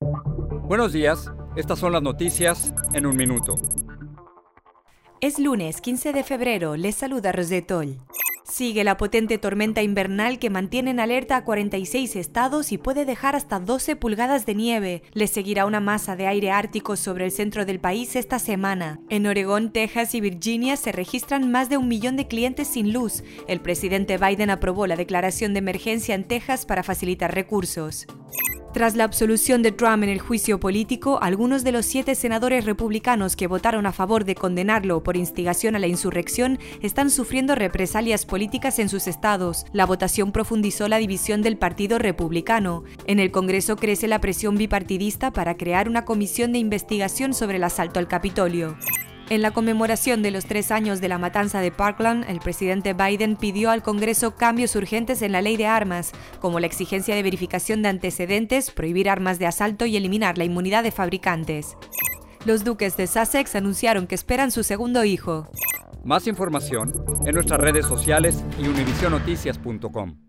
Buenos días, estas son las noticias en un minuto. Es lunes 15 de febrero, les saluda Rosetol. Sigue la potente tormenta invernal que mantiene en alerta a 46 estados y puede dejar hasta 12 pulgadas de nieve. Le seguirá una masa de aire ártico sobre el centro del país esta semana. En Oregón, Texas y Virginia se registran más de un millón de clientes sin luz. El presidente Biden aprobó la declaración de emergencia en Texas para facilitar recursos. Tras la absolución de Trump en el juicio político, algunos de los siete senadores republicanos que votaron a favor de condenarlo por instigación a la insurrección están sufriendo represalias políticas en sus estados. La votación profundizó la división del Partido Republicano. En el Congreso crece la presión bipartidista para crear una comisión de investigación sobre el asalto al Capitolio. En la conmemoración de los tres años de la matanza de Parkland, el presidente Biden pidió al Congreso cambios urgentes en la ley de armas, como la exigencia de verificación de antecedentes, prohibir armas de asalto y eliminar la inmunidad de fabricantes. Los duques de Sussex anunciaron que esperan su segundo hijo. Más información en nuestras redes sociales y univisionoticias.com.